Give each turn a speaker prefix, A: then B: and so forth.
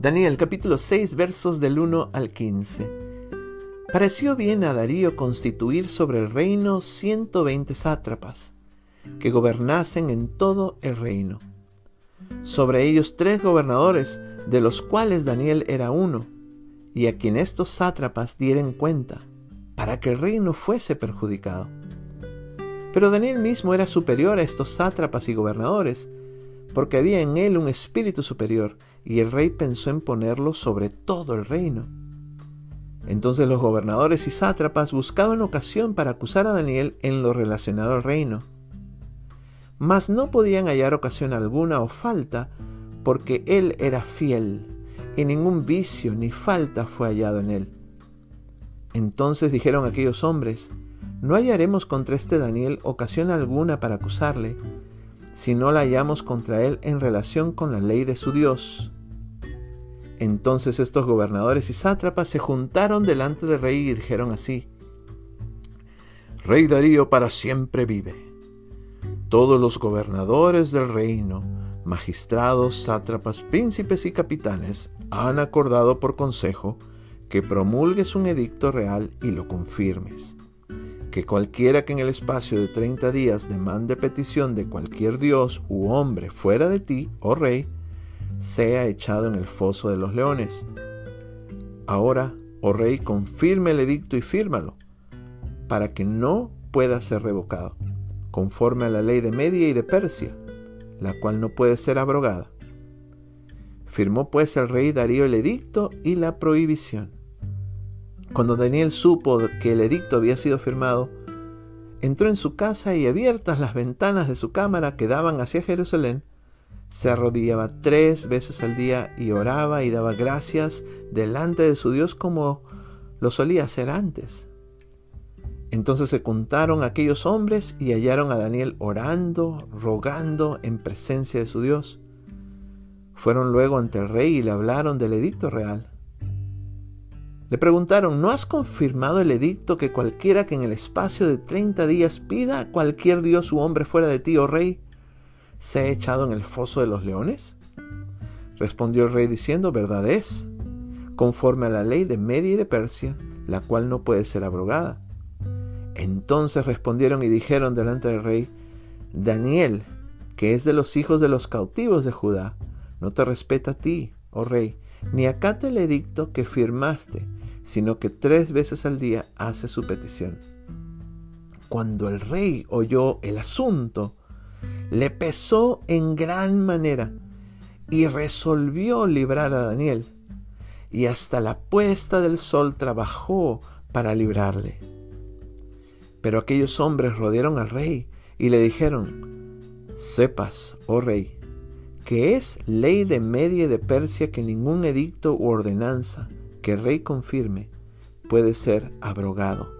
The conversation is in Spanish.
A: Daniel capítulo 6 versos del 1 al 15. Pareció bien a Darío constituir sobre el reino 120 sátrapas, que gobernasen en todo el reino. Sobre ellos tres gobernadores, de los cuales Daniel era uno, y a quien estos sátrapas dieren cuenta, para que el reino fuese perjudicado. Pero Daniel mismo era superior a estos sátrapas y gobernadores, porque había en él un espíritu superior, y el rey pensó en ponerlo sobre todo el reino. Entonces los gobernadores y sátrapas buscaban ocasión para acusar a Daniel en lo relacionado al reino. Mas no podían hallar ocasión alguna o falta, porque él era fiel, y ningún vicio ni falta fue hallado en él. Entonces dijeron aquellos hombres, no hallaremos contra este Daniel ocasión alguna para acusarle, si no la hallamos contra él en relación con la ley de su Dios. Entonces estos gobernadores y sátrapas se juntaron delante del rey y dijeron así, Rey Darío para siempre vive. Todos los gobernadores del reino, magistrados, sátrapas, príncipes y capitanes han acordado por consejo que promulgues un edicto real y lo confirmes que cualquiera que en el espacio de treinta días demande petición de cualquier dios u hombre fuera de ti, oh rey, sea echado en el foso de los leones. Ahora, oh rey, confirme el edicto y fírmalo, para que no pueda ser revocado, conforme a la ley de Media y de Persia, la cual no puede ser abrogada. Firmó pues el rey Darío el edicto y la prohibición. Cuando Daniel supo que el edicto había sido firmado, entró en su casa y abiertas las ventanas de su cámara que daban hacia Jerusalén, se arrodillaba tres veces al día y oraba y daba gracias delante de su Dios como lo solía hacer antes. Entonces se contaron aquellos hombres y hallaron a Daniel orando, rogando en presencia de su Dios. Fueron luego ante el rey y le hablaron del edicto real. Le preguntaron, ¿no has confirmado el edicto que cualquiera que en el espacio de treinta días pida a cualquier dios u hombre fuera de ti, oh rey, sea echado en el foso de los leones? Respondió el rey diciendo, verdad es, conforme a la ley de Media y de Persia, la cual no puede ser abrogada. Entonces respondieron y dijeron delante del rey, Daniel, que es de los hijos de los cautivos de Judá, no te respeta a ti, oh rey, ni acata el edicto que firmaste, sino que tres veces al día hace su petición. Cuando el rey oyó el asunto, le pesó en gran manera y resolvió librar a Daniel, y hasta la puesta del sol trabajó para librarle. Pero aquellos hombres rodearon al rey y le dijeron, Sepas, oh rey, que es ley de Media de Persia que ningún edicto u ordenanza que el rey confirme puede ser abrogado.